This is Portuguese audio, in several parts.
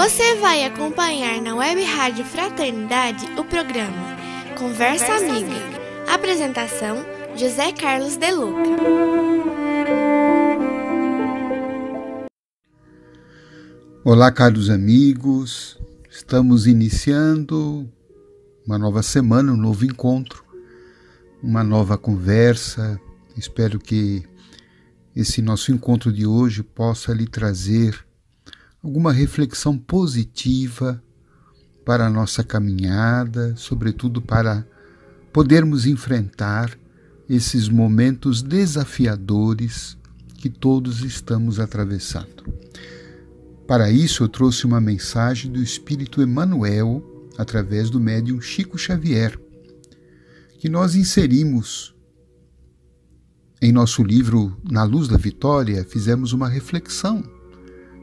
Você vai acompanhar na Web Rádio Fraternidade o programa Conversa, Conversa Amiga. Amiga. Apresentação: José Carlos De Luca. Olá, caros amigos. Estamos iniciando uma nova semana, um novo encontro, uma nova conversa. Espero que esse nosso encontro de hoje possa lhe trazer alguma reflexão positiva para a nossa caminhada, sobretudo para podermos enfrentar esses momentos desafiadores que todos estamos atravessando. Para isso, eu trouxe uma mensagem do Espírito Emmanuel através do médium Chico Xavier, que nós inserimos em nosso livro Na Luz da Vitória, fizemos uma reflexão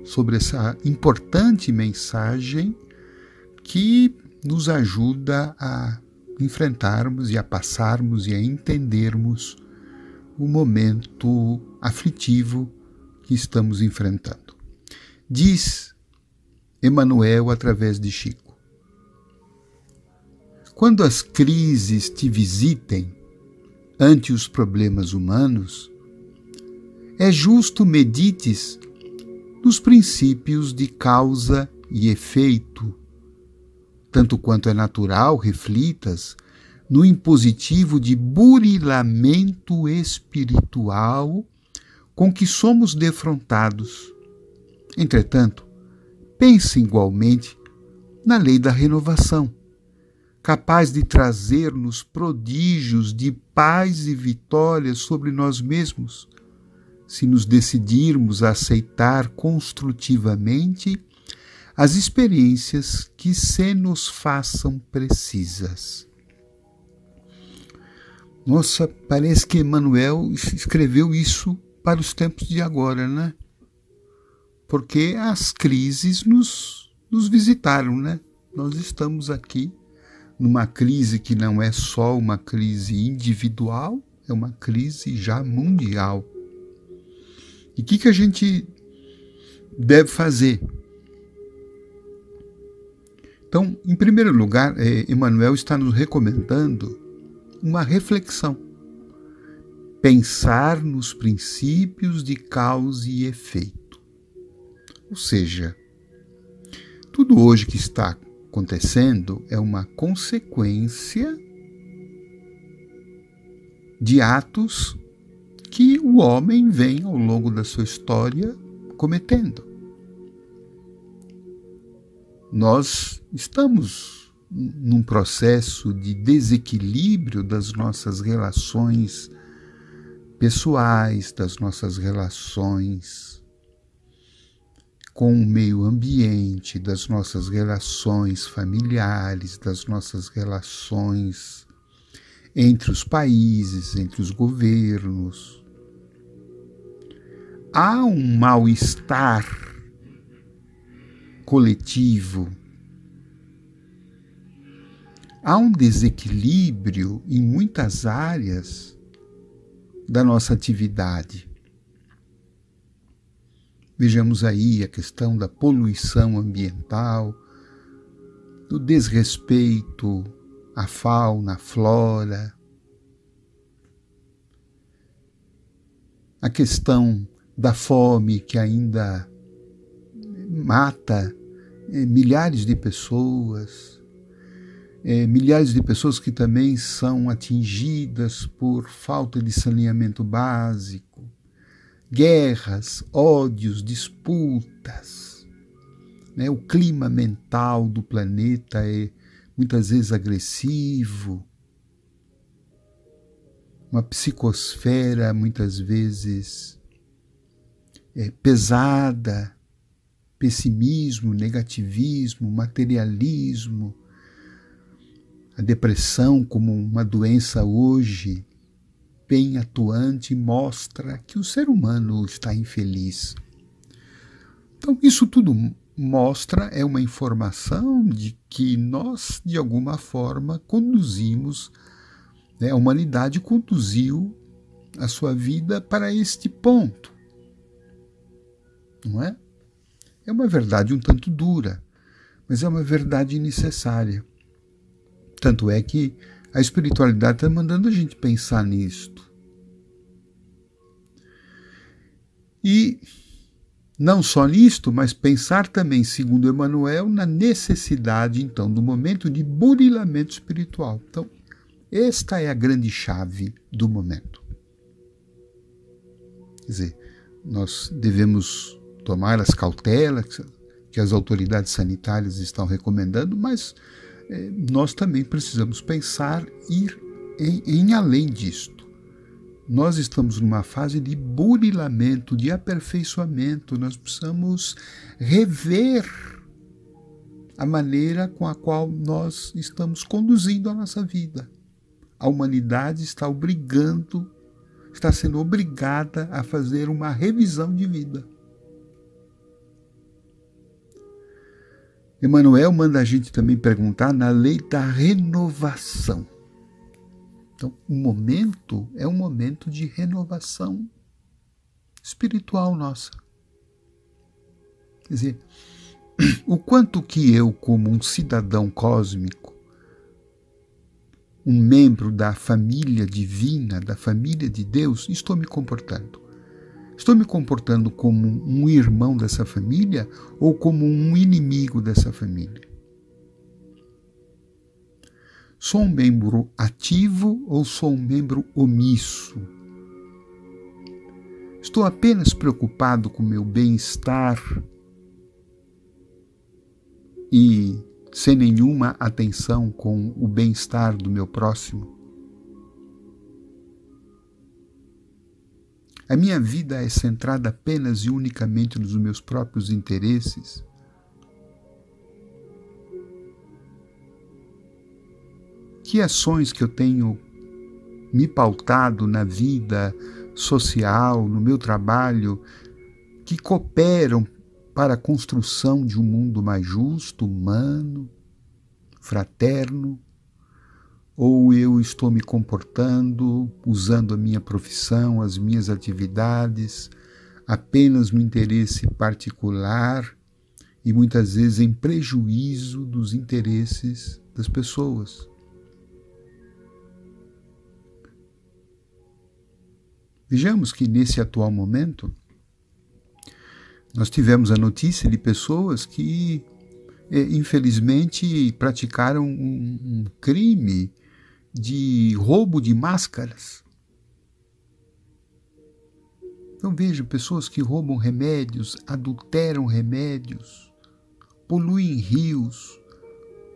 sobre essa importante mensagem que nos ajuda a enfrentarmos e a passarmos e a entendermos o momento aflitivo que estamos enfrentando. Diz Emmanuel através de Chico: Quando as crises te visitem ante os problemas humanos, é justo medites nos princípios de causa e efeito. Tanto quanto é natural, reflitas no impositivo de burilamento espiritual com que somos defrontados. Entretanto, pense igualmente na lei da renovação, capaz de trazer-nos prodígios de paz e vitória sobre nós mesmos se nos decidirmos a aceitar construtivamente as experiências que se nos façam precisas. Nossa, parece que Emmanuel escreveu isso para os tempos de agora, né? Porque as crises nos, nos visitaram, né? Nós estamos aqui numa crise que não é só uma crise individual, é uma crise já mundial. E o que, que a gente deve fazer? Então, em primeiro lugar, é, Emmanuel está nos recomendando uma reflexão. Pensar nos princípios de causa e efeito. Ou seja, tudo hoje que está acontecendo é uma consequência de atos que o homem vem ao longo da sua história cometendo. Nós estamos num processo de desequilíbrio das nossas relações pessoais, das nossas relações com o meio ambiente, das nossas relações familiares, das nossas relações entre os países, entre os governos, há um mal-estar coletivo, há um desequilíbrio em muitas áreas da nossa atividade. Vejamos aí a questão da poluição ambiental, do desrespeito à fauna, à flora, a questão da fome que ainda mata é, milhares de pessoas, é, milhares de pessoas que também são atingidas por falta de saneamento básico, guerras, ódios, disputas. Né? O clima mental do planeta é muitas vezes agressivo, uma psicosfera muitas vezes é, pesada, pessimismo, negativismo, materialismo, a depressão como uma doença hoje bem atuante mostra que o ser humano está infeliz. Então, isso tudo mostra, é uma informação de que nós, de alguma forma, conduzimos, né, a humanidade conduziu a sua vida para este ponto não é? É uma verdade um tanto dura, mas é uma verdade necessária. Tanto é que a espiritualidade está mandando a gente pensar nisto. E não só nisto, mas pensar também, segundo Emmanuel, na necessidade, então, do momento de burilamento espiritual. Então, esta é a grande chave do momento. Quer dizer, nós devemos tomar as cautelas que as autoridades sanitárias estão recomendando, mas eh, nós também precisamos pensar ir em, em além disto. Nós estamos numa fase de burilamento, de aperfeiçoamento. Nós precisamos rever a maneira com a qual nós estamos conduzindo a nossa vida. A humanidade está obrigando, está sendo obrigada a fazer uma revisão de vida. Emmanuel manda a gente também perguntar na lei da renovação. Então, o momento é um momento de renovação espiritual nossa. Quer dizer, o quanto que eu, como um cidadão cósmico, um membro da família divina, da família de Deus, estou me comportando? Estou me comportando como um irmão dessa família ou como um inimigo dessa família? Sou um membro ativo ou sou um membro omisso? Estou apenas preocupado com meu bem-estar e sem nenhuma atenção com o bem-estar do meu próximo? A minha vida é centrada apenas e unicamente nos meus próprios interesses? que ações que eu tenho me pautado na vida social, no meu trabalho, que cooperam para a construção de um mundo mais justo, humano, fraterno? Ou eu estou me comportando, usando a minha profissão, as minhas atividades, apenas no interesse particular e muitas vezes em prejuízo dos interesses das pessoas? Vejamos que nesse atual momento nós tivemos a notícia de pessoas que, eh, infelizmente, praticaram um, um crime de roubo de máscaras. Então vejo pessoas que roubam remédios, adulteram remédios, poluem rios,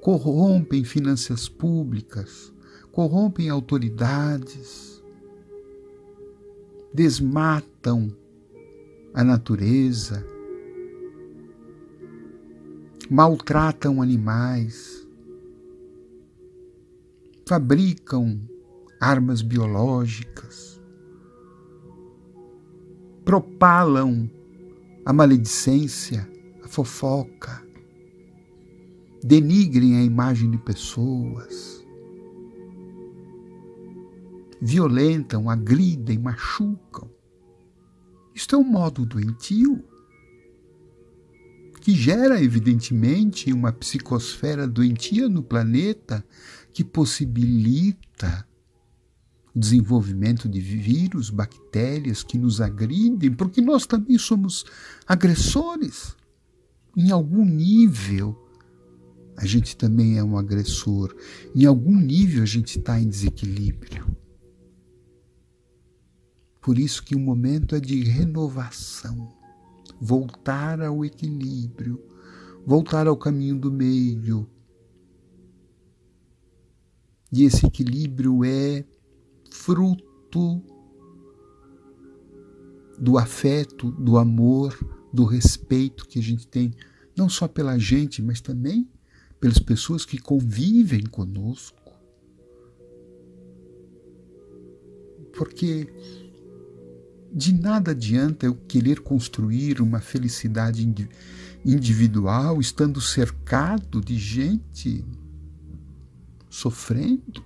corrompem finanças públicas, corrompem autoridades desmatam a natureza, maltratam animais, fabricam armas biológicas, propalam a maledicência, a fofoca, denigrem a imagem de pessoas violentam, agridem, machucam. Isto é um modo doentio que gera, evidentemente, uma psicosfera doentia no planeta que possibilita o desenvolvimento de vírus, bactérias que nos agridem, porque nós também somos agressores. Em algum nível, a gente também é um agressor. Em algum nível, a gente está em desequilíbrio. Por isso que o momento é de renovação, voltar ao equilíbrio, voltar ao caminho do meio. E esse equilíbrio é fruto do afeto, do amor, do respeito que a gente tem, não só pela gente, mas também pelas pessoas que convivem conosco. Porque de nada adianta eu querer construir uma felicidade individual estando cercado de gente sofrendo,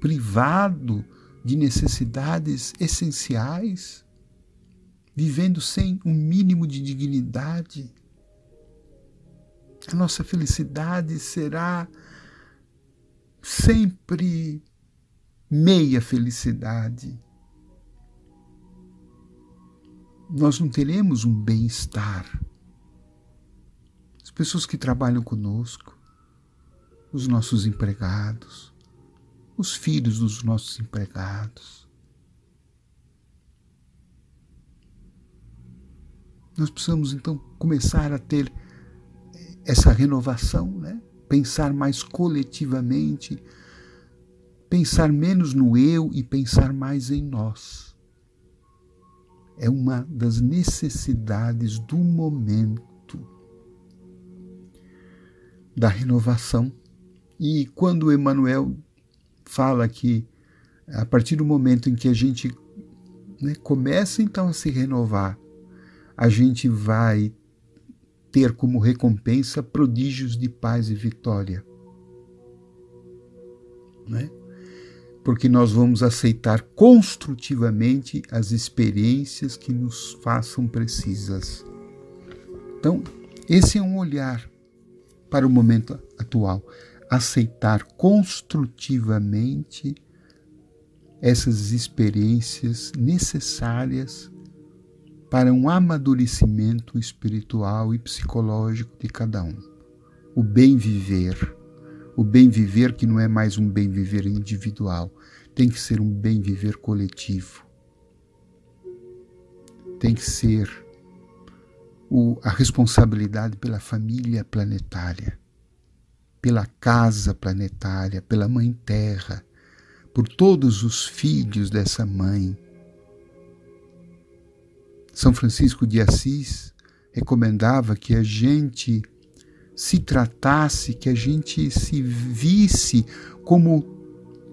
privado de necessidades essenciais, vivendo sem um mínimo de dignidade. A nossa felicidade será sempre meia felicidade. Nós não teremos um bem-estar. As pessoas que trabalham conosco, os nossos empregados, os filhos dos nossos empregados. Nós precisamos então começar a ter essa renovação, né? pensar mais coletivamente, pensar menos no eu e pensar mais em nós. É uma das necessidades do momento da renovação. E quando Emmanuel fala que a partir do momento em que a gente né, começa então a se renovar, a gente vai ter como recompensa prodígios de paz e vitória. Né? Porque nós vamos aceitar construtivamente as experiências que nos façam precisas. Então, esse é um olhar para o momento atual. Aceitar construtivamente essas experiências necessárias para um amadurecimento espiritual e psicológico de cada um. O bem viver. O bem viver que não é mais um bem viver individual, tem que ser um bem viver coletivo. Tem que ser o, a responsabilidade pela família planetária, pela casa planetária, pela Mãe Terra, por todos os filhos dessa mãe são Francisco de Assis recomendava que a gente se tratasse, que a gente se visse como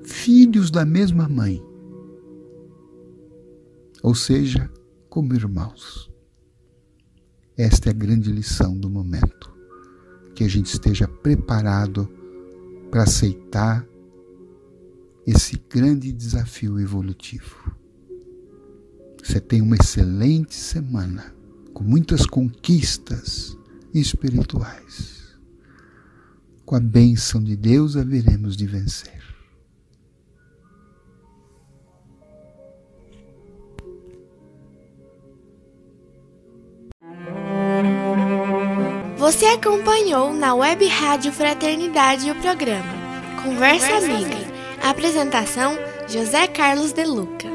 filhos da mesma mãe, ou seja, como irmãos. Esta é a grande lição do momento, que a gente esteja preparado para aceitar esse grande desafio evolutivo. Você tem uma excelente semana, com muitas conquistas espirituais. Com a bênção de Deus haveremos de vencer. Você acompanhou na Web Rádio Fraternidade o programa Conversa Amiga. Apresentação José Carlos De Luca.